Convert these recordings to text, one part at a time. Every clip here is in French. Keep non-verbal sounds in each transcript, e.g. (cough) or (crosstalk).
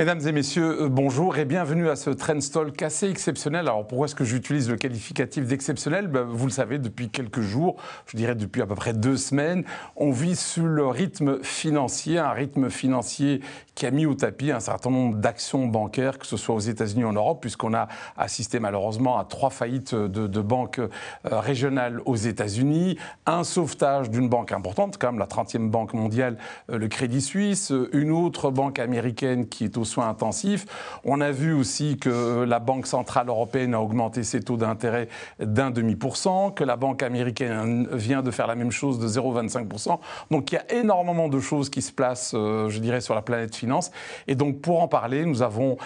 Mesdames et messieurs, euh, bonjour et bienvenue à ce Talk assez exceptionnel. Alors pourquoi est-ce que j'utilise le qualificatif d'exceptionnel? Ben, Vous le savez, depuis quelques jours, je dirais depuis à peu près deux semaines, on vit sur le rythme financier, un rythme financier qui a mis au tapis un certain nombre d'actions bancaires, que ce soit aux États-Unis ou en Europe, puisqu'on a assisté malheureusement à trois faillites de, banques euh, régionales aux États-Unis, un sauvetage d'une banque importante, comme la 30e banque mondiale, euh, le Crédit Suisse, une autre banque américaine qui est soins intensifs. On a vu aussi que la Banque centrale européenne a augmenté ses taux d'intérêt d'un demi pour cent, que la Banque américaine vient de faire la même chose de 0,25%. Donc il y a énormément de choses qui se placent, euh, je dirais, sur la planète finance. Et donc pour en parler, nous avons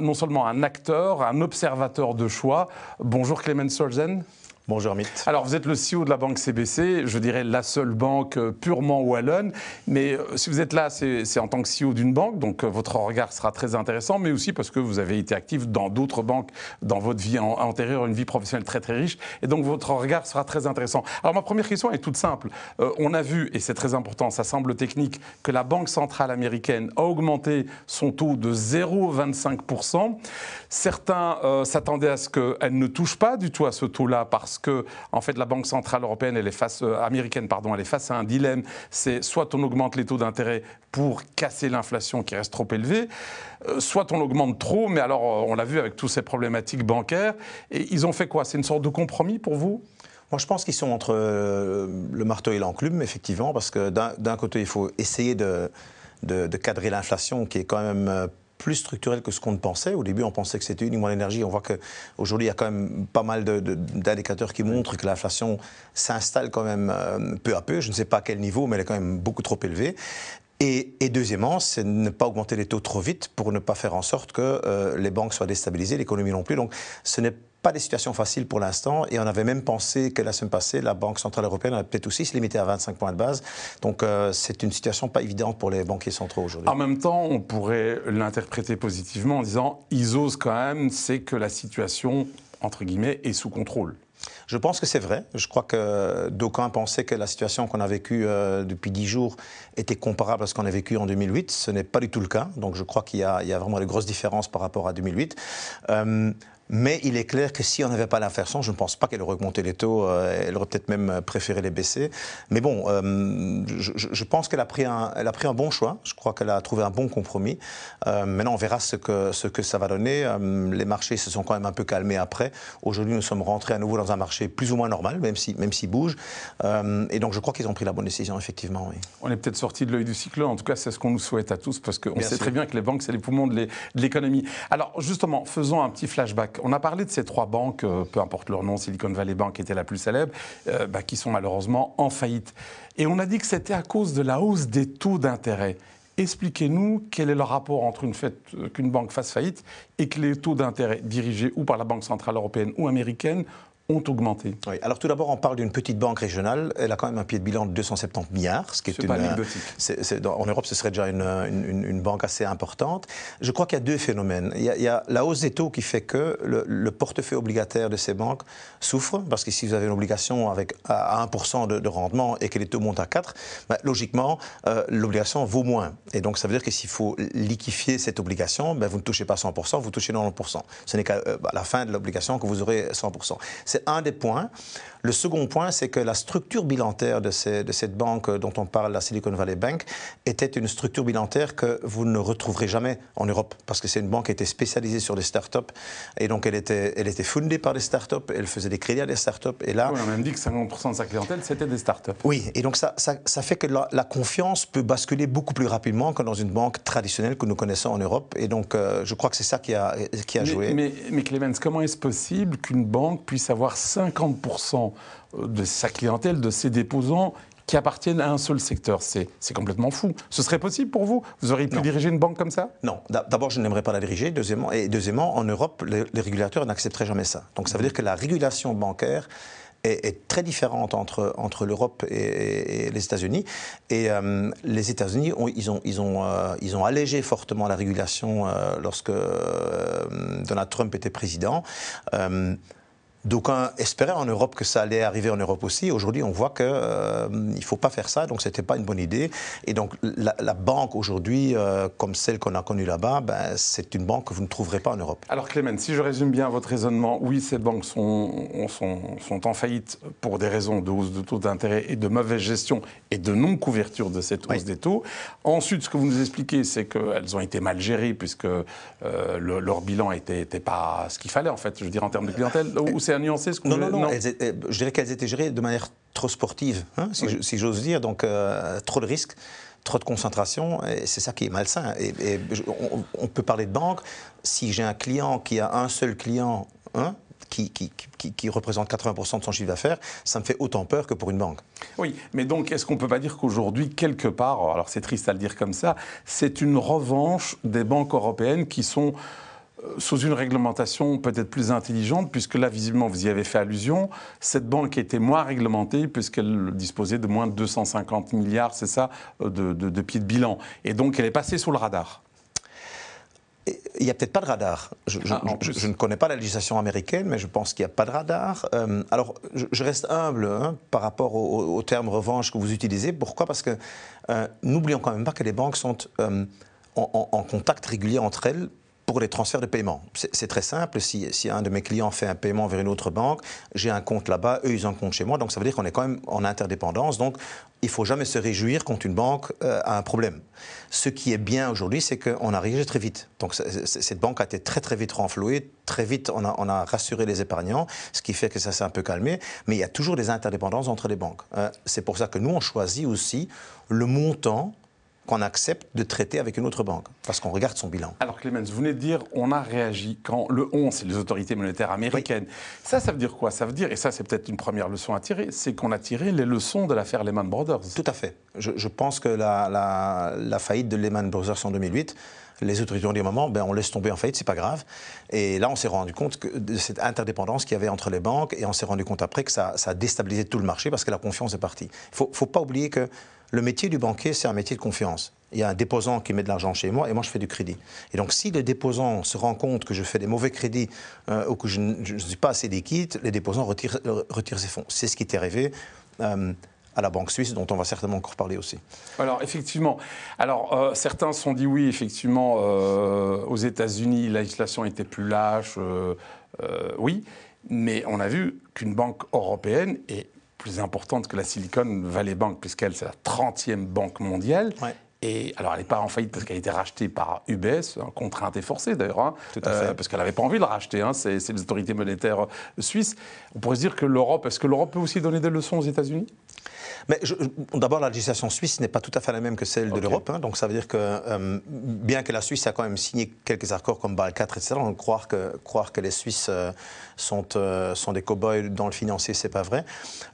non seulement un acteur, un observateur de choix. Bonjour Clément Solzen. Bonjour Amit. Alors vous êtes le CEO de la banque CBC, je dirais la seule banque euh, purement wallonne, mais euh, si vous êtes là, c'est en tant que CEO d'une banque, donc euh, votre regard sera très intéressant, mais aussi parce que vous avez été actif dans d'autres banques dans votre vie antérieure, une vie professionnelle très très riche, et donc votre regard sera très intéressant. Alors ma première question est toute simple. on a vu, et c'est très important, ça semble technique, que la Banque centrale américaine a augmenté son taux de 0,25%. Certains s'attendaient à ce qu'elle ne touche pas du tout à ce taux-là parce que en fait la Banque centrale européenne, elle est face euh, américaine, pardon, elle est face à un dilemme. C'est soit on augmente les taux d'intérêt pour casser l'inflation qui reste trop élevée, euh, soit on augmente trop, mais alors euh, on l'a vu avec toutes ces problématiques bancaires. Et ils ont fait quoi? C'est une sorte de compromis pour vous? Moi, je pense qu'ils sont entre le marteau et l'enclume, effectivement, parce que d'un côté, il faut essayer de cadrer l'inflation, qui est quand même plus structurel que ce qu'on pensait. Au début, on pensait que c'était uniquement l'énergie. On voit qu'aujourd'hui, il y a quand même pas mal d'indicateurs qui montrent que l'inflation s'installe quand même euh, peu à peu. Je ne sais pas à quel niveau, mais elle est quand même beaucoup trop élevée. Et, deuxièmement, c'est ne pas augmenter les taux trop vite pour ne pas faire en sorte que euh, les banques soient déstabilisées, l'économie non plus. Donc, ce n'est pas des situations faciles pour l'instant. Et on avait même pensé que la semaine passée, la Banque Centrale Européenne a peut-être aussi se limiter à 25 points de base. Donc euh, c'est une situation pas évidente pour les banquiers centraux aujourd'hui. En même temps, on pourrait l'interpréter positivement en disant ils osent quand même, c'est que la situation, entre guillemets, est sous contrôle. Je pense que c'est vrai. Je crois que d'aucuns pensaient que la situation qu'on a vécue euh, depuis dix jours était comparable à ce qu'on a vécu en 2008. Ce n'est pas du tout le cas. Donc je crois qu'il y, y, a vraiment des grosses différences par rapport à 2008. Euh, mais il est clair que si on n'avait pas l'inflation, je ne pense pas qu'elle aurait augmenté les taux, euh, elle aurait peut-être même préféré les baisser. Mais bon, euh, je, pense qu'elle a, pris un, elle a pris un bon choix, je crois qu'elle a trouvé un bon compromis. Euh, maintenant, on verra ce que, ce que ça va donner. les marchés se sont quand même un peu calmés après. Aujourd'hui, nous sommes rentrés à nouveau dans un marché plus ou moins normal, même s'il même s'il bouge. et donc, je crois qu'ils ont pris la bonne décision, effectivement. Oui. On est peut-être sorti de l'œil du cyclone, en tout cas, c'est ce qu'on nous souhaite à tous, parce qu'on sait très bien que les banques, c'est les poumons de l'économie. Alors, justement, faisons un petit flashback on a parlé de ces trois banques, euh, peu importe leur nom, Silicon Valley Bank était la plus célèbre, euh, bah, qui sont malheureusement en faillite. Et on a dit que c'était à cause de la hausse des taux d'intérêt. Expliquez-nous quel est le rapport entre une euh, qu'une banque fasse faillite et que les taux d'intérêt dirigés ou par la Banque Centrale Européenne ou américaine ont augmenté. Oui. Alors tout d'abord, on parle d'une petite banque régionale. Elle a quand même un pied de bilan de 270 milliards, ce qui est, une. Pas euh, en Europe, ce serait déjà une, une, banque assez importante. Je crois qu'il y a deux phénomènes. Il y a, la hausse des taux qui fait que le, portefeuille obligataire de ces banques souffre, parce que si vous avez une obligation avec à 1% de, rendement et que les taux montent à 4, bah, logiquement, euh, l'obligation vaut moins. Et donc ça veut dire que s'il faut liquifier cette obligation, bah, vous ne touchez pas 100%, vous touchez 90%. Ce n'est qu'à euh, bah, la fin de l'obligation que vous aurez 100%. C'est un des points. Le second point, c'est que la structure bilantaire de, de, cette banque dont on parle, la Silicon Valley Bank, était une structure bilantaire que vous ne retrouverez jamais en Europe, parce que c'est une banque qui était spécialisée sur les startups, et donc elle était, elle était fondée par des startups, elle faisait des crédits à des startups, et là... on a même dit que 50% de sa clientèle, c'était des startups. Oui, et donc ça, ça, fait que la, confiance peut basculer beaucoup plus rapidement que dans une banque traditionnelle que nous connaissons en Europe, et donc euh, je crois que c'est ça qui a, qui a joué. Mais, mais Clemens, comment est-ce possible qu'une banque puisse avoir 50% de sa clientèle, de ses déposants qui appartiennent à un seul secteur. C'est complètement fou. Ce serait possible pour vous? Vous auriez pu diriger une banque comme ça? Non. D'abord, je n'aimerais pas la diriger. Deuxièmement, et deuxièmement, en Europe, les, régulateurs n'accepteraient jamais ça. Donc ça veut dire que la régulation bancaire est, très différente entre, entre l'Europe et, les États-Unis. Et euh, les États-Unis, ils, ont, ils, ont, euh, ils ont allégé fortement la régulation euh, lorsque Donald Trump était président D'aucuns espéraient en Europe que ça allait arriver en Europe aussi. Aujourd'hui, on voit qu'il euh, ne faut pas faire ça, donc ce n'était pas une bonne idée. Et donc la, banque aujourd'hui, euh, comme celle qu'on a connue là-bas, ben, c'est une banque que vous ne trouverez pas en Europe. Alors Clément, si je résume bien votre raisonnement, oui, ces banques sont, sont, sont en faillite pour des raisons de hausse de taux d'intérêt et de mauvaise gestion et de non-couverture de cette hausse des taux. Ensuite, ce que vous nous expliquez, c'est qu'elles ont été mal gérées puisque euh, leur bilan n'était pas ce qu'il fallait, en fait, je veux dire, en termes de clientèle c'est à nuancer ce qu'on Non, non, non, je dirais qu'elles étaient gérées de manière trop sportive, hein, si j'ose dire, donc euh, trop de risques trop de concentration, et c'est ça qui est malsain. Et, on, peut parler de banque. Si j'ai un client qui a un seul client hein, qui, qui, qui, représente 80% de son chiffre d'affaires, ça me fait autant peur que pour une banque. Oui, mais donc est-ce qu'on ne peut pas dire qu'aujourd'hui, quelque part, alors c'est triste à le dire comme ça, c'est une revanche des banques européennes qui sont euh, sous une réglementation peut-être plus intelligente, puisque là, visiblement, vous y avez fait allusion, cette banque était moins réglementée, puisqu'elle disposait de moins de 250 milliards, c'est ça, euh, de, pieds de bilan. Et donc, elle est passée sous le radar. Il n'y a peut-être pas de radar. Je, ah, ne connais pas la législation américaine, mais je pense qu'il n'y a pas de radar. Euh, alors, je, reste humble hein, par rapport au, terme revanche que vous utilisez. Pourquoi? Parce que n'oublions quand même pas que les banques sont en, contact régulier entre elles pour les transferts de paiement. C'est très simple. Si, si, un de mes clients fait un paiement vers une autre banque, j'ai un compte là-bas, eux, ils ont un compte chez moi. Donc, ça veut dire qu'on est quand même en interdépendance. Donc, il ne faut jamais se réjouir quand une banque euh, a un problème. Ce qui est bien aujourd'hui, c'est qu'on a réagi très vite. Donc, cette banque a été très, très vite renflouée. Très vite, on a, on a rassuré les épargnants, ce qui fait que ça s'est un peu calmé. Mais il y a toujours des interdépendances entre les banques. Euh, c'est pour ça que nous, on choisit aussi le montant qu'on accepte de traiter avec une autre banque, parce qu'on regarde son bilan. Alors Clemens, vous venez de dire on a réagi quand le 11, c'est les autorités monétaires américaines. Ça, ça veut dire quoi? Ça veut dire, et ça c'est peut-être une première leçon à tirer, c'est qu'on a tiré les leçons de l'affaire Lehman Brothers. Tout à fait. Je, pense que la, la, faillite de Lehman Brothers en 2008 les autorités ont dit moment, ben on laisse tomber en faillite, c'est pas grave. Et là, on s'est rendu compte que de cette interdépendance qu'il y avait entre les banques, et on s'est rendu compte après que ça, ça, a déstabilisé tout le marché parce que la confiance est partie. Il faut, faut pas oublier que le métier du banquier, c'est un métier de confiance. Il y a un déposant qui met de l'argent chez moi et moi je fais du crédit. Et donc si le déposant se rend compte que je fais des mauvais crédits euh, ou que je ne suis pas assez liquide, les déposants retirent, ses fonds. C'est ce qui est arrivé. Euh, à la Banque suisse, dont on va certainement encore parler aussi. Alors, effectivement. Alors, euh, certains se sont dit oui, effectivement, aux États-Unis, la législation était plus lâche, oui, mais on a vu qu'une banque européenne est plus importante que la Silicon Valley Bank, puisqu'elle, c'est la 30e banque mondiale. Et alors, elle n'est pas en faillite parce qu'elle a été rachetée par UBS, contrainte et forcée d'ailleurs, hein, euh, parce qu'elle n'avait pas envie de racheter. Hein, c'est les autorités monétaires suisses. On pourrait se dire que l'Europe, est-ce que l'Europe peut aussi donner des leçons aux États-Unis? Mais d'abord, la législation suisse n'est pas tout à fait la même que celle de l'Europe. Hein, donc ça veut dire que, euh, bien que la Suisse a quand même signé quelques accords comme BAL 4, etc., on croire que, croire que les Suisses euh, sont, euh, sont des cow-boys dans le financier, c'est pas vrai.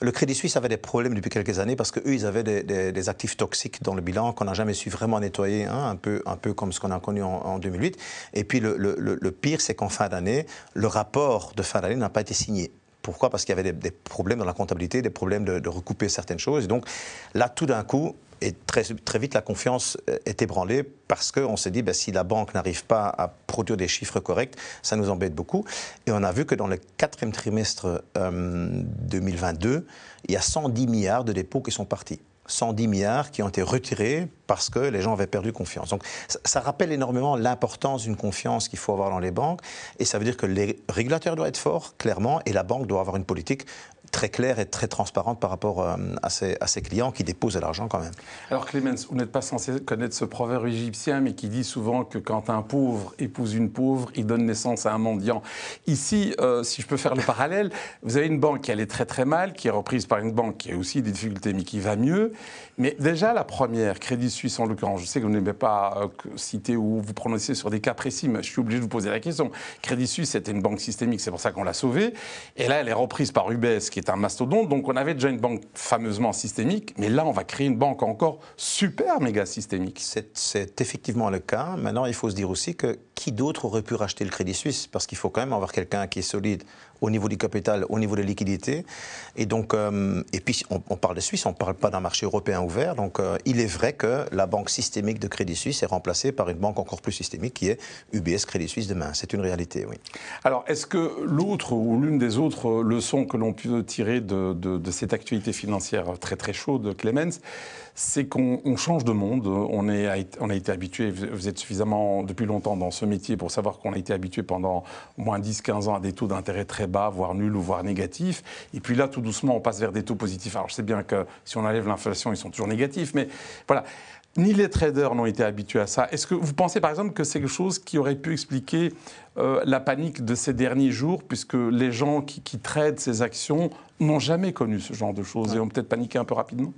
Le Crédit Suisse avait des problèmes depuis quelques années parce qu'eux, ils avaient des, actifs toxiques dans le bilan qu'on n'a jamais su vraiment nettoyer, hein, un, peu, un peu comme ce qu'on a connu en, 2008. Et puis le, le pire, c'est qu'en fin d'année, le rapport de fin d'année n'a pas été signé. Pourquoi? Parce qu'il y avait des, problèmes dans la comptabilité, des problèmes de, recouper certaines choses. Et donc là, tout d'un coup, et très, très vite, la confiance euh, est ébranlée parce qu'on s'est dit, ben, si la banque n'arrive pas à produire des chiffres corrects, ça nous embête beaucoup. Et on a vu que dans le quatrième trimestre 2022, euh, il y a 110 milliards de dépôts qui sont partis. 110 milliards qui ont été retirés parce que les gens avaient perdu confiance. Donc ça, rappelle énormément l'importance d'une confiance qu'il faut avoir dans les banques et ça veut dire que les régulateurs doivent être forts, clairement, et la banque doit avoir une politique très claire et très transparente par rapport euh, à, ses, clients qui déposent de l'argent quand même. Alors Clemens, vous n'êtes pas censé connaître ce proverbe égyptien, mais qui dit souvent que quand un pauvre épouse une pauvre, il donne naissance à un mendiant. Ici, euh, si je peux faire le parallèle, vous avez une banque qui allait très très mal, qui est reprise par une banque qui a aussi des difficultés, mais qui va mieux. Mais déjà, la première, Crédit Suisse en l'occurrence, je sais que vous n'aimez pas euh, citer ou vous prononcer sur des cas précis, mais je suis obligé de vous poser la question. Crédit Suisse, c'était une banque systémique, c'est pour ça qu'on l'a sauvée. Et là, elle est reprise par UBS, qui est un mastodonte. Donc, on avait déjà une banque fameusement systémique, mais là, on va créer une banque encore super méga systémique. C'est effectivement le cas. Maintenant, il faut se dire aussi que qui d'autre aurait pu racheter le Crédit Suisse? Parce qu'il faut quand même avoir quelqu'un qui est solide au niveau du capital, au niveau des liquidités. Et donc, euh, et puis on, parle de Suisse, on ne parle pas d'un marché européen ouvert. Donc, euh, il est vrai que la banque systémique de Crédit Suisse est remplacée par une banque encore plus systémique qui est UBS Crédit Suisse demain. C'est une réalité, oui. Alors, est-ce que l'autre ou l'une des autres leçons que l'on peut tirer de, de, cette actualité financière très très chaude, Clemens, c'est qu'on change de monde. On, est, on a été habitué, vous êtes suffisamment depuis longtemps dans ce métier pour savoir qu'on a été habitué pendant au moins 10-15 ans à des taux d'intérêt très bas, voire nuls ou voire négatifs. Et puis là, tout doucement, on passe vers des taux positifs. Alors je sais bien que si on enlève l'inflation, ils sont toujours négatifs, mais voilà. Ni les traders n'ont été habitués à ça. Est-ce que vous pensez par exemple que c'est quelque chose qui aurait pu expliquer euh, la panique de ces derniers jours, puisque les gens qui, qui tradent ces actions n'ont jamais connu ce genre de choses et ont peut-être paniqué un peu rapidement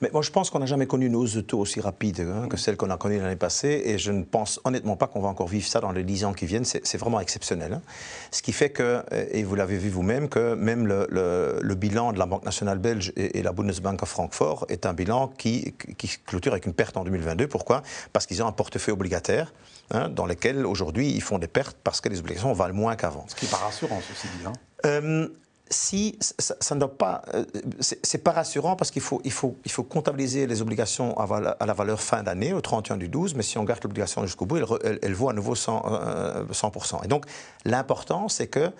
Mais moi, je pense qu'on n'a jamais connu une hausse de taux aussi rapide hein, que celle qu'on a connue l'année passée. Et je ne pense honnêtement pas qu'on va encore vivre ça dans les 10 ans qui viennent. C'est vraiment exceptionnel. Hein. Ce qui fait que, et vous l'avez vu vous-même, que même le, le, bilan de la Banque nationale belge et, la Bundesbank à Francfort est un bilan qui, qui clôture avec une perte en 2022. Pourquoi? Parce qu'ils ont un portefeuille obligataire hein, dans lequel aujourd'hui ils font des pertes parce que les obligations valent moins qu'avant. Ce qui n'est pas rassurant, ceci dit. Hein. Euh, si ça, ne doit pas, euh, c'est pas rassurant parce qu'il faut, il faut, il faut comptabiliser les obligations à, la valeur fin d'année, au 31 du 12, mais si on garde l'obligation jusqu'au bout, elle, vaut à nouveau 100%. 100%. Euh, Et donc, l'important, c'est que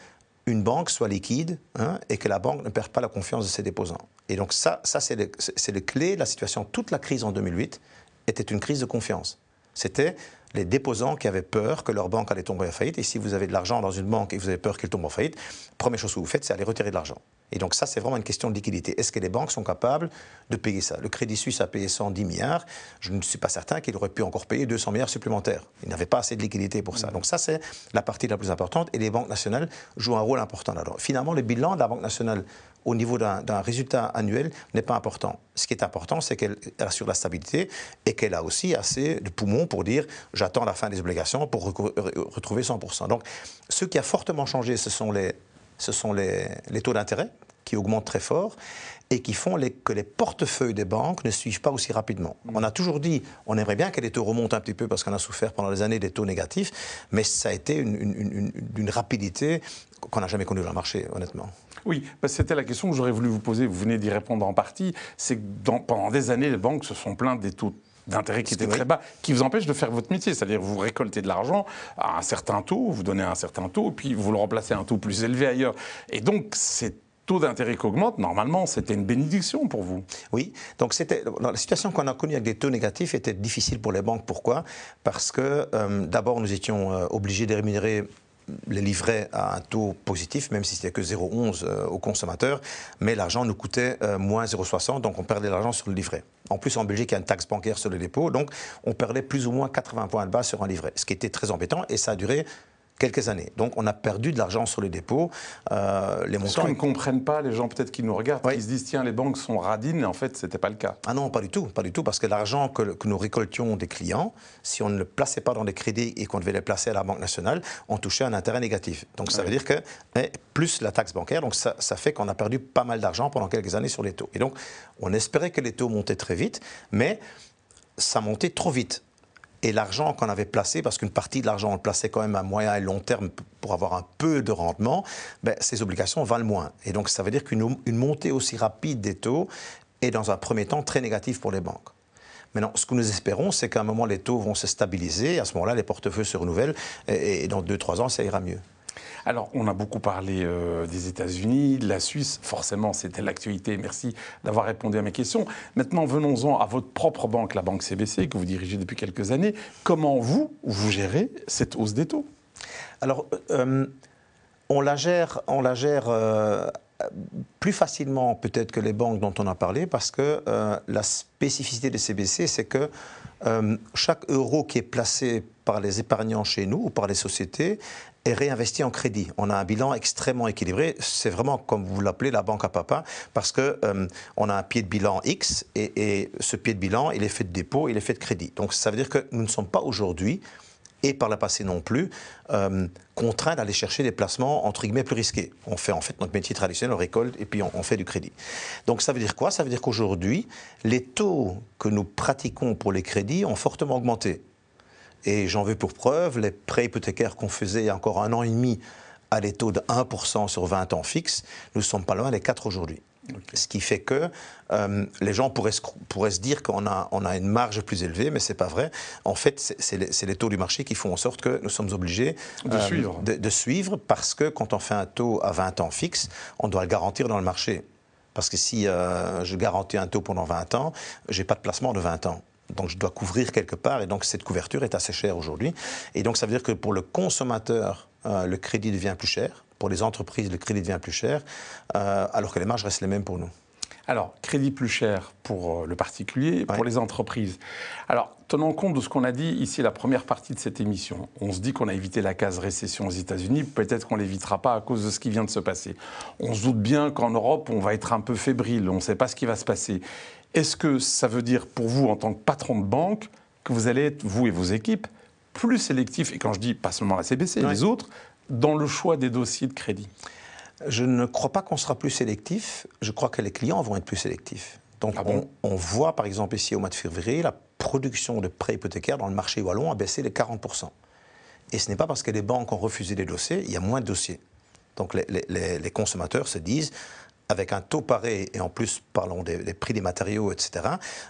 une banque soit liquide hein, et que la banque ne perde pas la confiance de ses déposants. Et donc ça, ça c'est le, le, clé de la situation. Toute la crise en 2008 était une crise de confiance. C'était les déposants qui avaient peur que leur banque allait tomber en faillite. Et si vous avez de l'argent dans une banque et vous avez peur qu'elle tombe en faillite, première chose que vous faites, c'est aller retirer de l'argent. Et donc ça, c'est vraiment une question de liquidité. Est-ce que les banques sont capables de payer ça? Le Crédit Suisse a payé 110 milliards. Je ne suis pas certain qu'il aurait pu encore payer 200 milliards supplémentaires. Il n'avait pas assez de liquidité pour ça. Mm. Donc ça, c'est la partie la plus importante. Et les banques nationales jouent un rôle important là-dedans. Finalement, le bilan de la Banque nationale au niveau d'un résultat annuel n'est pas important. Ce qui est important, c'est qu'elle assure la stabilité et qu'elle a aussi assez de poumons pour dire j'attends la fin des obligations pour retrouver 100%. Donc, ce qui a fortement changé, ce sont les, ce sont les, les taux d'intérêt qui augmentent très fort et qui font les, que les portefeuilles des banques ne suivent pas aussi rapidement. Mm. On a toujours dit, on aimerait bien que les taux remontent un petit peu parce qu'on a souffert pendant des années des taux négatifs, mais ça a été d'une rapidité qu'on n'a jamais connue dans le marché, honnêtement. Oui, c'était la question que j'aurais voulu vous poser. Vous venez d'y répondre en partie. C'est que pendant des années, les banques se sont plaintes des taux d'intérêt qui étaient très bas, qui vous empêchent de faire votre métier. C'est-à-dire vous récoltez de l'argent à un certain taux, vous donnez un certain taux, puis vous le remplacez à un taux plus élevé ailleurs. Et donc, ces taux d'intérêt qui augmentent, normalement, c'était une bénédiction pour vous. Oui, donc c'était la situation qu'on a connue avec des taux négatifs était difficile pour les banques. Pourquoi? Parce que euh, d'abord, nous étions euh, obligés de rémunérer les livrets à un taux positif, même si c'était que 0,11 euh, aux consommateurs, mais l'argent nous coûtait euh, moins 0,60, donc on perdait l'argent sur le livret. En plus, en Belgique, il y a une taxe bancaire sur le dépôt, donc on perdait plus ou moins 80 points de base sur un livret, ce qui était très embêtant, et ça a duré quelques années. Donc on a perdu de l'argent sur les dépôts. Euh, les montants. Ce ne comprennent pas les gens peut-être qui nous regardent, qui se disent tiens les banques sont radines, et en fait ce n'était pas le cas. Ah non, pas du tout, pas du tout, parce que l'argent que, que, nous récoltions des clients, si on ne le plaçait pas dans des crédits et qu'on devait les placer à la Banque nationale, on touchait un intérêt négatif. Donc ça veut dire que eh, plus la taxe bancaire, donc ça, ça fait qu'on a perdu pas mal d'argent pendant quelques années sur les taux. Et donc on espérait que les taux montaient très vite, mais ça montait trop vite et l'argent qu'on avait placé, parce qu'une partie de l'argent on le plaçait quand même à moyen et long terme pour avoir un peu de rendement, ben, ces obligations valent moins. Et donc ça veut dire qu'une montée aussi rapide des taux est dans un premier temps très négative pour les banques. Maintenant, ce que nous espérons, c'est qu'à un moment, les taux vont se stabiliser. À ce moment-là, les portefeuilles se renouvellent. Et, et dans 2-3 ans, ça ira mieux. Alors, on a beaucoup parlé euh, des États-Unis, de la Suisse. Forcément, c'était l'actualité. Merci d'avoir répondu à mes questions. Maintenant, venons-en à votre propre banque, la banque CBC, que vous dirigez depuis quelques années. Comment vous, vous gérez cette hausse des taux? Alors, euh, on la gère, on la gère euh, plus facilement peut-être que les banques dont on a parlé, parce que la spécificité de CBC, c'est que chaque euro qui est placé par les épargnants chez nous ou par les sociétés est réinvesti en crédit. On a un bilan extrêmement équilibré. C'est vraiment, comme vous l'appelez, la banque à papa, parce que euh, on a un pied de bilan X et, ce pied de bilan, il est fait de dépôt, il est fait de crédit. Donc ça veut dire que nous ne sommes pas aujourd'hui et par le passé non plus, euh, contraints d'aller chercher des placements entre guillemets plus risqués. On fait en fait notre métier traditionnel, on récolte et puis on, on fait du crédit. Donc ça veut dire quoi? Ça veut dire qu'aujourd'hui, les taux que nous pratiquons pour les crédits ont fortement augmenté. Et j'en veux pour preuve les prêts hypothécaires qu'on faisait il y a encore un an et demi à des taux de 1% sur 20 ans fixes, nous ne sommes pas loin des 4 aujourd'hui. Ce qui fait que euh, les gens pourraient se, pourraient se dire qu'on a, on a une marge plus élevée, mais ce n'est pas vrai. En fait, c'est les, les, taux du marché qui font en sorte que nous sommes obligés de, suivre. De, de, suivre. parce que quand on fait un taux à 20 ans fixe, on doit le garantir dans le marché. Parce que si euh, je garantis un taux pendant 20 ans, je n'ai pas de placement de 20 ans. Donc je dois couvrir quelque part et donc cette couverture est assez chère aujourd'hui. Et donc ça veut dire que pour le consommateur, euh, le crédit devient plus cher. Pour les entreprises, le crédit devient plus cher, euh, alors que les marges restent les mêmes pour nous. Alors, crédit plus cher pour euh, le particulier, pour les entreprises. Alors, tenant compte de ce qu'on a dit ici, la première partie de cette émission, on se dit qu'on a évité la case récession aux États-Unis, peut-être qu'on ne l'évitera pas à cause de ce qui vient de se passer. On se doute bien qu'en Europe, on va être un peu fébrile, on ne sait pas ce qui va se passer. Est-ce que ça veut dire pour vous, en tant que patron de banque, que vous allez être, vous et vos équipes, plus sélectifs, et quand je dis pas seulement la CBC, les autres, dans le choix des dossiers de crédit? Je ne crois pas qu'on sera plus sélectif. Je crois que les clients vont être plus sélectifs. Donc ah on, on, voit par exemple ici au mois de février, la production de prêts hypothécaires dans le marché wallon a baissé de 40%. Et ce n'est pas parce que les banques ont refusé des dossiers, il y a moins de dossiers. Donc les, les, les consommateurs se disent, avec un taux pareil, et en plus, parlons des, prix des matériaux, etc.,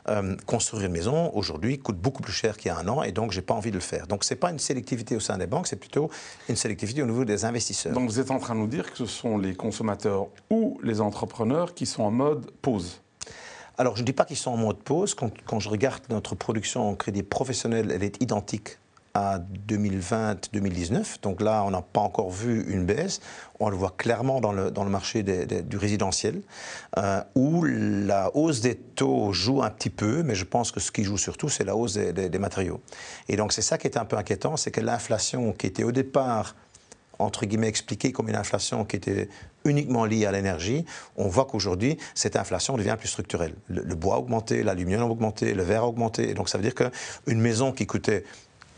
euh, construire une maison, aujourd'hui, coûte beaucoup plus cher qu'il y a un an, et donc, je n'ai pas envie de le faire. Donc, ce n'est pas une sélectivité au sein des banques, c'est plutôt une sélectivité au niveau des investisseurs. Donc, vous êtes en train de nous dire que ce sont les consommateurs ou les entrepreneurs qui sont en mode pause alors, je ne dis pas qu'ils sont en mode pause. Quand, quand, je regarde notre production en crédit professionnel, elle est identique à 2020-2019. Donc là, on n'a pas encore vu une baisse. On le voit clairement dans le, marché du résidentiel, euh, où la hausse des taux joue un petit peu, mais je pense que ce qui joue surtout, c'est la hausse des, matériaux. Et donc c'est ça qui est un peu inquiétant, c'est que l'inflation qui était au départ entre guillemets, expliquée comme une inflation qui était uniquement liée à l'énergie, on voit qu'aujourd'hui, cette inflation devient plus structurelle. Le, bois a augmenté, l'aluminium a augmenté, le verre a augmenté. Donc, ça veut dire qu'une maison qui coûtait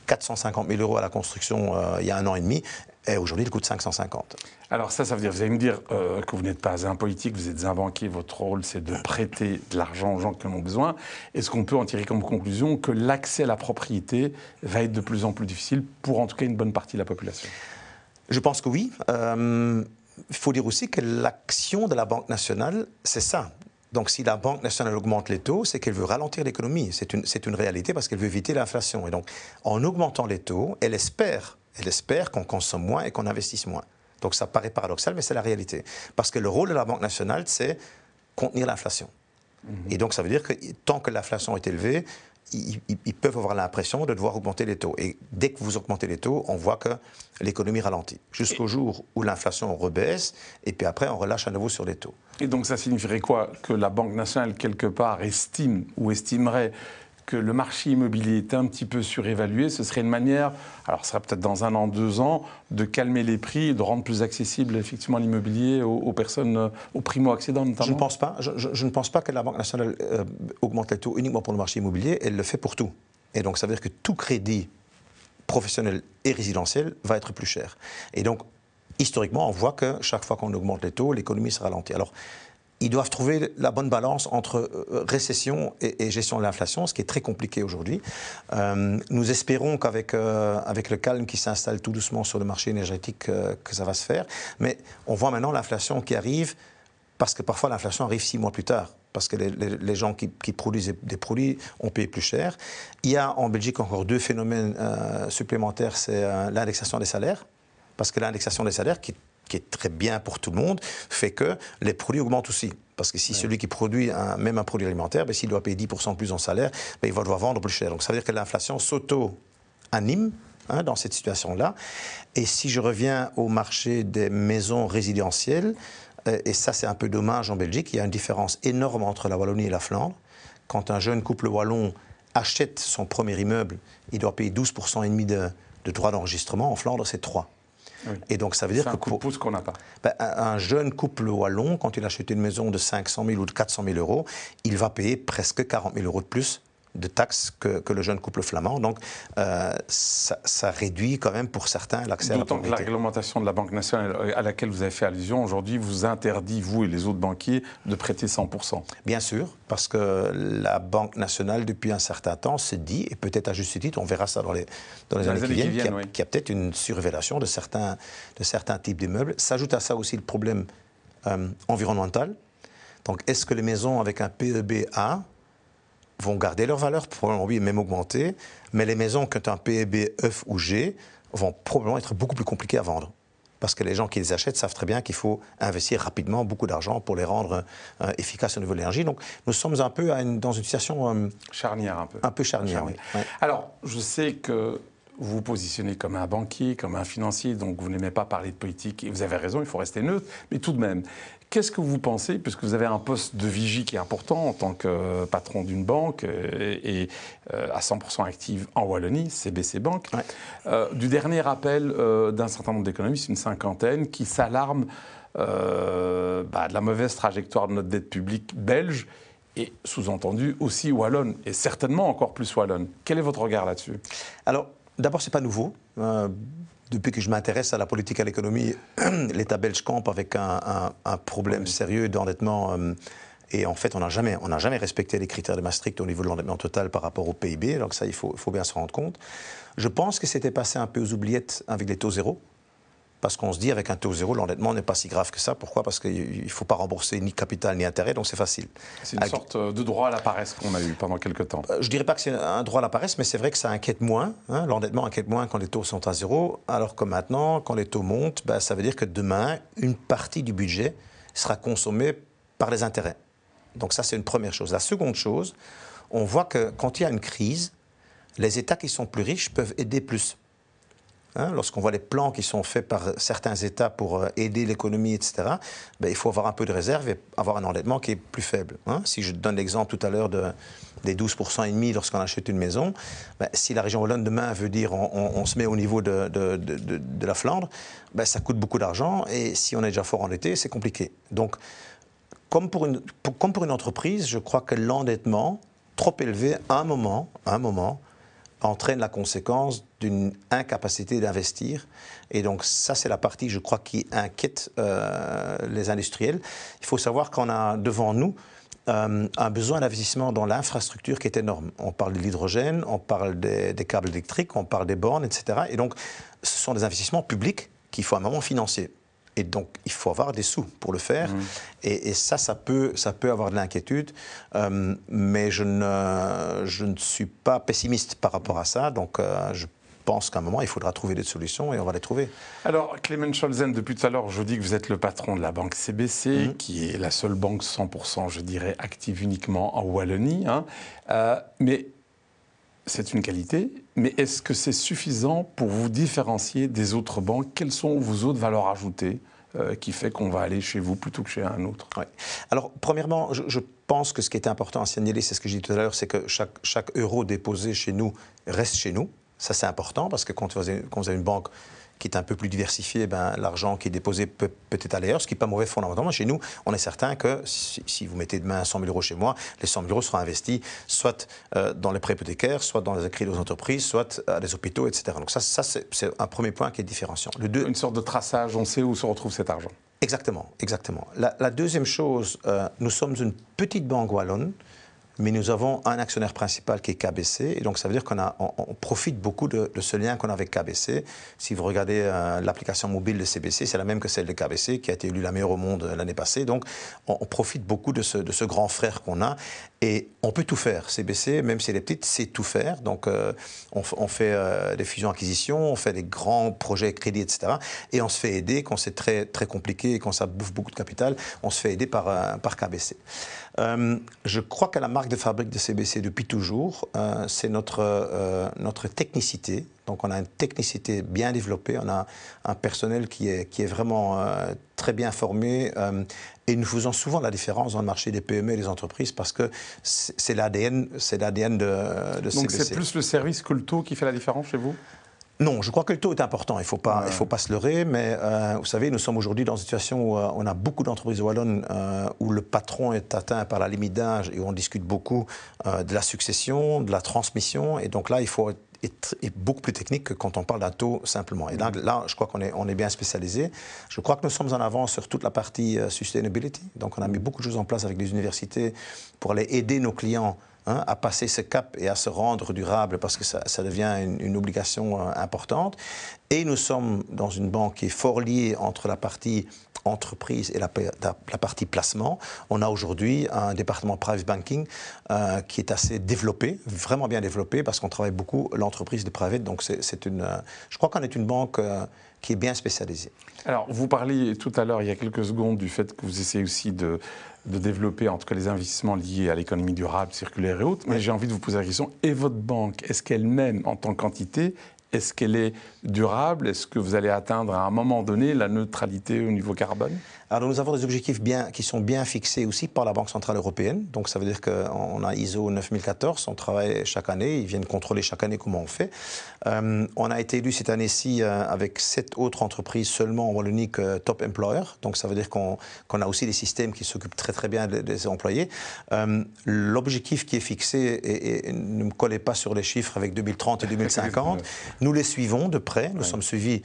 450 000 euros à la construction euh, il y a un an et demi, et aujourd'hui il coûte 550. Alors ça, ça veut dire, vous allez me dire euh, que vous n'êtes pas un politique, vous êtes un banquier, votre rôle c'est de prêter de l'argent aux gens qui en ont besoin. Est-ce qu'on peut en tirer comme conclusion que l'accès à la propriété va être de plus en plus difficile pour en tout cas une bonne partie de la population? Je pense que oui. Euh, il faut dire aussi que l'action de la Banque nationale, c'est ça. Donc si la Banque nationale augmente les taux, c'est qu'elle veut ralentir l'économie. C'est une, une, réalité parce qu'elle veut éviter l'inflation. Et donc en augmentant les taux, elle espère, elle espère qu'on consomme moins et qu'on investisse moins. Donc ça paraît paradoxal, mais c'est la réalité. Parce que le rôle de la Banque nationale, c'est contenir l'inflation. Mmh. Et donc ça veut dire que tant que l'inflation est élevée, ils, peuvent avoir l'impression de devoir augmenter les taux. Et dès que vous augmentez les taux, on voit que l'économie ralentit. Jusqu'au jour où l'inflation rebaisse, et puis après, on relâche à nouveau sur les taux. Et donc ça signifierait quoi Que la Banque nationale, quelque part, estime ou estimerait que le marché immobilier est un petit peu surévalué, ce serait une manière, alors ce serait peut-être dans un an, deux ans, de calmer les prix de rendre plus accessible effectivement l'immobilier aux, personnes, euh, aux primo-accédants notamment Je ne pense pas. Je, ne pense pas que la Banque nationale euh, augmente les taux uniquement pour le marché immobilier, elle le fait pour tout. Et donc ça veut dire que tout crédit professionnel et résidentiel va être plus cher. Et donc, historiquement, on voit que chaque fois qu'on augmente les taux, l'économie se ralentit. Alors, ils doivent trouver la bonne balance entre euh, récession et, gestion de l'inflation, ce qui est très compliqué aujourd'hui. Euh, nous espérons qu'avec euh, avec le calme qui s'installe tout doucement sur le marché énergétique, que ça va se faire. Mais on voit maintenant l'inflation qui arrive, parce que parfois l'inflation arrive six mois plus tard parce que les, gens qui, produisent des produits ont payé plus cher. Il y a en Belgique encore deux phénomènes supplémentaires, c'est l'indexation des salaires, parce que l'indexation des salaires, qui qui est très bien pour tout le monde, fait que les produits augmentent aussi. Parce que si celui qui produit un, même un produit alimentaire, ben, s'il doit payer 10% plus en salaire, ben, il va devoir vendre plus cher. Donc ça veut dire que l'inflation s'auto-anime hein, dans cette situation-là. Et si je reviens au marché des maisons résidentielles, euh, et ça c'est un peu dommage en Belgique, il y a une différence énorme entre la Wallonie et la Flandre. Quand un jeune couple wallon achète son premier immeuble, il doit payer 12% et demi de, de droits d'enregistrement. En Flandre, c'est 3. Et donc ça veut dire que pour qu'on n'a pas. Ben, un, jeune couple wallon, quand il achète une maison de 500 000 ou de 400 000 euros, il va payer presque 40 000 euros de plus de taxes que, que, le jeune couple flamand. Donc, euh, ça, ça, réduit quand même pour certains l'accès à la. D'autant que la réglementation de la Banque nationale à laquelle vous avez fait allusion aujourd'hui vous interdit, vous et les autres banquiers, de prêter 100%. Bien sûr, parce que la Banque nationale, depuis un certain temps, se dit, et peut-être à juste titre, on verra ça dans les, dans les, années, qui viennent, qu'il y a, peut-être une surrévélation de certains, de certains types d'immeubles. S'ajoute à ça aussi le problème euh, environnemental. Donc, est-ce que les maisons avec un PEB A vont garder leur valeur, probablement oui, même augmenter, mais les maisons qui ont un PEB F ou G vont probablement être beaucoup plus compliquées à vendre. Parce que les gens qui les achètent savent très bien qu'il faut investir rapidement beaucoup d'argent pour les rendre euh, efficaces au niveau de l'énergie. Donc nous sommes un peu dans une situation... Euh, charnière un peu. Un peu charnière, oui. Alors, je sais que vous vous positionnez comme un banquier, comme un financier, donc vous n'aimez pas parler de politique, et vous avez raison, il faut rester neutre, mais tout de même, qu'est-ce que vous pensez, puisque vous avez un poste de vigie qui est important en tant que patron d'une banque et, euh, à 100% active en Wallonie, CBC Bank, euh, du dernier appel euh, d'un certain nombre d'économistes, une cinquantaine, qui s'alarment bah, de la mauvaise trajectoire de notre dette publique belge et sous-entendu aussi wallonne, et certainement encore plus wallonne. Quel est votre regard là-dessus? Alors, D'abord, ce n'est pas nouveau. Depuis que je m'intéresse à la politique et à l'économie, (clears throat) l'État belge campe avec un, problème sérieux d'endettement. Euh, et en fait, on n'a jamais, jamais respecté les critères de Maastricht au niveau de l'endettement total par rapport au PIB. Donc ça, il faut, il faut bien se rendre compte. Je pense que c'était passé un peu aux oubliettes avec les taux zéro parce qu'on se dit avec un taux zéro, l'endettement n'est pas si grave que ça. Pourquoi? Parce qu'il ne faut pas rembourser ni capital ni intérêt, donc c'est facile. C'est une sorte euh, de droit à la paresse qu'on a eu pendant quelques temps. Euh, je ne dirais pas que c'est un droit à la paresse, mais c'est vrai que ça inquiète moins. Hein. L'endettement inquiète moins quand les taux sont à zéro, alors que maintenant, quand les taux montent, ben, ça veut dire que demain, une partie du budget sera consommée par les intérêts. Donc ça, c'est une première chose. La seconde chose, on voit que quand il y a une crise, les États qui sont plus riches peuvent aider plus. Hein, lorsqu'on voit les plans qui sont faits par certains États pour euh, aider l'économie, etc., ben, il faut avoir un peu de réserve et avoir un endettement qui est plus faible. Hein. Si je donne l'exemple tout à l'heure de, des 12% et demi lorsqu'on achète une maison, ben, si la région Wallonne demain veut dire on, se met au niveau de, de, la Flandre, ben, ça coûte beaucoup d'argent et si on est déjà fort endetté, c'est compliqué. Donc, comme pour, une, comme pour une entreprise, je crois que l'endettement trop élevé à un moment, à un moment, entraîne la conséquence d'une incapacité d'investir. Et donc ça, c'est la partie, je crois, qui inquiète euh, les industriels. Il faut savoir qu'on a devant nous euh, un besoin d'investissement dans l'infrastructure qui est énorme. On parle de l'hydrogène, on parle des, des, câbles électriques, on parle des bornes, etc. Et donc, ce sont des investissements publics qu'il faut à un moment financer. Et donc, il faut avoir des sous pour le faire. Mmh. Et, ça, ça peut, ça peut avoir de l'inquiétude. Euh, mais je ne, je ne suis pas pessimiste par rapport à ça. Donc, euh, je pense qu'à un moment, il faudra trouver des solutions et on va les trouver. Alors, Clément Scholzen, depuis tout à l'heure, je dis que vous êtes le patron de la banque CBC, mmh. qui est la seule banque 100%, je dirais, active uniquement en Wallonie. Hein. Euh, mais c'est une qualité, mais est-ce que c'est suffisant pour vous différencier des autres banques? Quelles sont vos autres valeurs ajoutées euh, qui fait qu'on va aller chez vous plutôt que chez un autre? Alors, premièrement, je, pense que ce qui est important à signaler, c'est ce que j'ai dit tout à l'heure, c'est que chaque, euro déposé chez nous reste chez nous. Ça, c'est important parce que quand vous avez une banque qui est un peu plus diversifié, ben, l'argent qui est déposé peut peut-être ailleurs, ce qui n'est pas mauvais fondamentalement. Chez nous, on est certain que si, vous mettez demain 100 000 euros chez moi, les 100 000 euros seront investis soit euh, dans les prêts hypothécaires, soit dans les crédits aux entreprises, soit à des hôpitaux, etc. Donc ça, ça c'est un premier point qui est différenciant. Le deux... Une sorte de traçage, on sait où se retrouve cet argent. Exactement, exactement. La, deuxième chose, euh, nous sommes une petite banque wallonne mais nous avons un actionnaire principal qui est KBC, et donc ça veut dire qu'on on, profite beaucoup de, ce lien qu'on a avec KBC. Si vous regardez euh, l'application mobile de CBC, c'est la même que celle de KBC, qui a été élue la meilleure au monde euh, l'année passée. Donc on, profite beaucoup de ce, de ce grand frère qu'on a, et on peut tout faire. CBC, même si elle est petite, c'est tout faire. Donc euh, on, fait des fusions-acquisitions, on fait des grands projets crédits, etc. Et on se fait aider quand c'est très, très compliqué et quand ça bouffe beaucoup de capital, on se fait aider par, par KBC. Je crois que la marque de fabrique de CBC depuis toujours, euh, c'est notre, euh, notre technicité. Donc on a une technicité bien développée, on a un personnel qui est, qui est vraiment euh, très bien formé. Et nous faisons souvent la différence dans le marché des PME et des entreprises parce que c'est l'ADN, c'est l'ADN de, de Donc c'est plus le service que le taux qui fait la différence chez vous? Non, je crois que le taux est important. Il ne faut, pas, faut pas se leurrer. Mais euh, vous savez, nous sommes aujourd'hui dans une situation où euh, on a beaucoup d'entreprises wallonnes euh, où le patron est atteint par la limite d'âge et où on discute beaucoup de la succession, de la transmission. Et donc là, il faut être, beaucoup plus technique que quand on parle d'un taux simplement. Et là, mm-hmm. là je crois qu'on est, on est bien spécialisé. Je crois que nous sommes en avance sur toute la partie sustainability. Donc on a mis beaucoup de choses en place avec les universités pour aller aider nos clients Hein, à passer ce cap et à se rendre durable parce que ça, devient une, obligation euh, importante. Et nous sommes dans une banque qui est fort liée entre la partie entreprise et la, partie placement. On a aujourd'hui un département private banking euh, qui est assez développé, vraiment bien développé, parce qu'on travaille beaucoup l'entreprise de private. Donc c'est une, euh, je crois qu'on est une banque qui est bien spécialisée. Alors vous parliez tout à l'heure, il y a quelques secondes, du fait que vous essayez aussi de de développer en tout cas les investissements liés à l'économie durable, circulaire et autres. Mais j'ai envie de vous poser la question, et votre banque, est-ce qu'elle-même, en tant qu'entité, est-ce qu'elle est durable? Est-ce que vous allez atteindre à un moment donné la neutralité au niveau carbone? Alors nous avons des objectifs bien, qui sont bien fixés aussi par la Banque Centrale Européenne. Donc ça veut dire qu'on a ISO 9014, on travaille chaque année, ils viennent contrôler chaque année comment on fait. Euh, on a été élu cette année-ci euh, avec sept autres entreprises seulement en Wallonie Top Employer. Donc ça veut dire qu'on a aussi des systèmes qui s'occupent très très bien des, employés. Euh, l'objectif qui est fixé, et, ne me collez pas sur les chiffres avec 2030 et 2050, nous les suivons de près, nous sommes suivis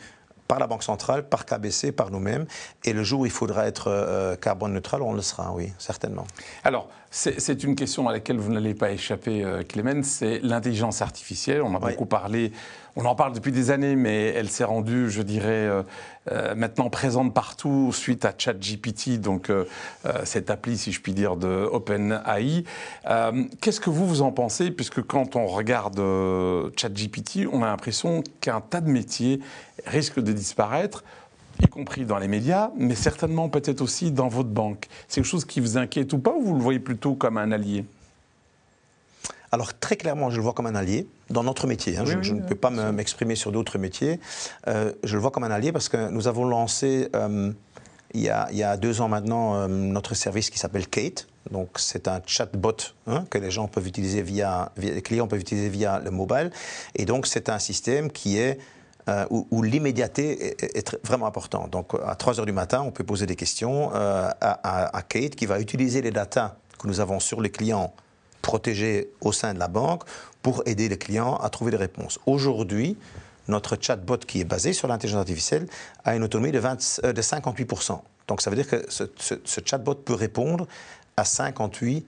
par la Banque centrale, par KBC, par nous-mêmes. Et le jour où il faudra être euh, carbone neutral, on le sera, oui, certainement. Alors, c'est une question à laquelle vous n'allez pas échapper, euh, Clément, c'est l'intelligence artificielle. On a beaucoup parlé, on en parle depuis des années, mais elle s'est rendue, je dirais, euh, euh, maintenant présente partout suite à ChatGPT, donc cette appli, si je puis dire, de OpenAI. Qu'est-ce que vous, vous en pensez? Puisque quand on regarde ChatGPT, on a l'impression qu'un tas de métiers risquent de disparaître y compris dans les médias, mais certainement peut-être aussi dans votre banque. C'est quelque chose qui vous inquiète ou pas, ou vous le voyez plutôt comme un allié? Alors très clairement, je le vois comme un allié dans notre métier. Hein. je, ne peux pas m'exprimer sur d'autres métiers. Euh, je le vois comme un allié parce que nous avons lancé euh, il, y a, deux ans maintenant euh, notre service qui s'appelle Kate. Donc c'est un chatbot hein, que les gens peuvent utiliser via, les clients peuvent utiliser via le mobile. Et donc c'est un système qui est euh, où, l'immédiateté est, vraiment importante. Donc, à 3 heures du matin, on peut poser des questions euh, à, Kate qui va utiliser les datas que nous avons sur les clients protégés au sein de la banque pour aider les clients à trouver des réponses. Aujourd'hui, notre chatbot qui est basé sur l'intelligence artificielle a une autonomie de, 20, euh, de 58%. Donc ça veut dire que ce, chatbot peut répondre à 58%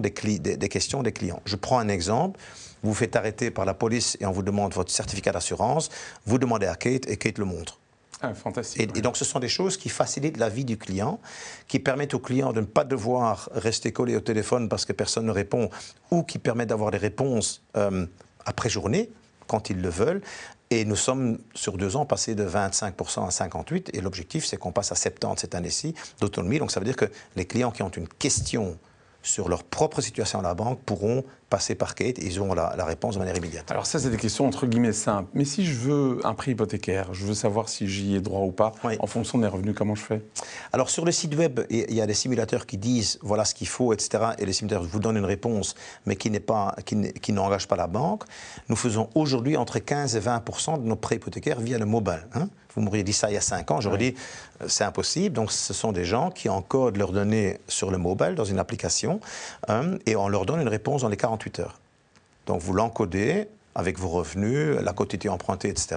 des, des questions des clients. Je prends un exemple vous vous faites arrêter par la police et on vous demande votre certificat d'assurance, vous demandez à Kate et Kate le montre. Ah, fantastique. Et, donc, ce sont des choses qui facilitent la vie du client, qui permettent au client de ne pas devoir rester collé au téléphone parce que personne ne répond, ou qui permettent d'avoir des réponses euh, après journée, quand ils le veulent. Et nous sommes, sur deux ans, passés de 25% à 58%. Et l'objectif, c'est qu'on passe à 70% cette année-ci d'autonomie. Donc, ça veut dire que les clients qui ont une question sur leur propre situation à la banque pourront passer par Kate et ils auront la, réponse de manière immédiate. Alors ça, c'est des questions entre guillemets simples. Mais si je veux un prix hypothécaire, je veux savoir si j'y ai droit ou pas, en fonction de mes revenus, comment je fais? Alors sur le site web, il y a des simulateurs qui disent voilà ce qu'il faut, etc. Et les simulateurs vous donnent une réponse, mais qui n'est pas, qui n'engage pas la banque. Nous faisons aujourd'hui entre 15 et 20 de nos prêts hypothécaires via le mobile. Hein. vous m'auriez dit ça il y a 5 ans, j'aurais dit euh, c'est impossible. Donc ce sont des gens qui encodent leurs données sur le mobile dans une application hein, et on leur donne une réponse dans les 40 heures. Donc vous l'encodez avec vos revenus, la quantité empruntée, etc.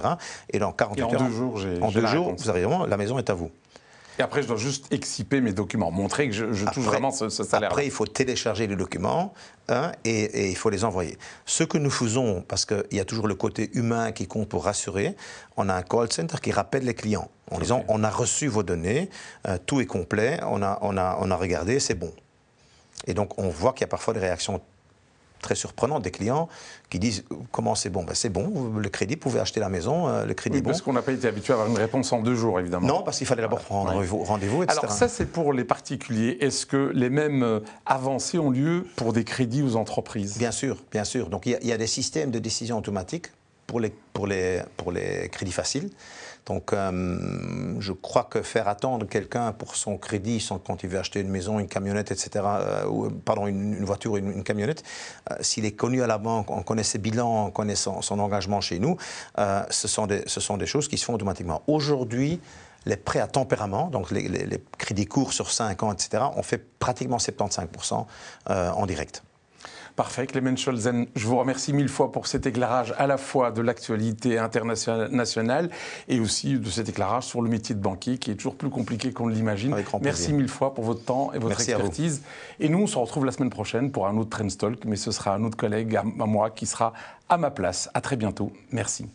Et dans 48 heures, en deux jours, en deux jours vous arrivez vraiment, la maison est à vous. Et après, je dois juste exciper mes documents, montrer que je, touche vraiment ce, salaire. Après, il faut télécharger les documents hein, et, il faut les envoyer. Ce que nous faisons, parce qu'il y a toujours le côté humain qui compte pour rassurer, on a un call center qui rappelle les clients en disant on a reçu vos données, euh, tout est complet, on a, on a, on a regardé, c'est bon. Et donc, on voit qu'il y a parfois des réactions très surprenant des clients qui disent comment c'est bon? Ben C'est bon, le crédit, vous pouvez acheter la maison, euh, le crédit oui, bon. Parce qu'on n'a pas été habitué à avoir une réponse en deux jours, évidemment. Non, parce qu'il fallait d'abord prendre rendez-vous, etc. Alors ça, c'est pour les particuliers. Est-ce que les mêmes euh, avancées ont lieu pour des crédits aux entreprises? Bien sûr, bien sûr. Donc il y, a des systèmes de décision automatique pour les, pour les, pour les crédits faciles. Donc, euh, je crois que faire attendre quelqu'un pour son crédit, quand il veut acheter une maison, une camionnette, etc., euh, ou, pardon, une, voiture, une, une camionnette, euh, s'il est connu à la banque, on connaît ses bilans, on connaît son, engagement chez nous, ce, sont des, ce sont des choses qui se font automatiquement. Aujourd'hui, les prêts à tempérament, donc les, crédits courts sur 5 ans, etc., on fait pratiquement 75% en direct. Parfait, Clément Scholzen, je vous remercie mille fois pour cet éclairage à la fois de l'actualité internationale et aussi de cet éclairage sur le métier de banquier qui est toujours plus compliqué qu'on l'imagine. Merci mille fois pour votre temps et votre expertise. Et nous, on se retrouve la semaine prochaine pour un autre Trendstalk, mais ce sera un autre collègue à moi qui sera à ma place. À très bientôt. Merci.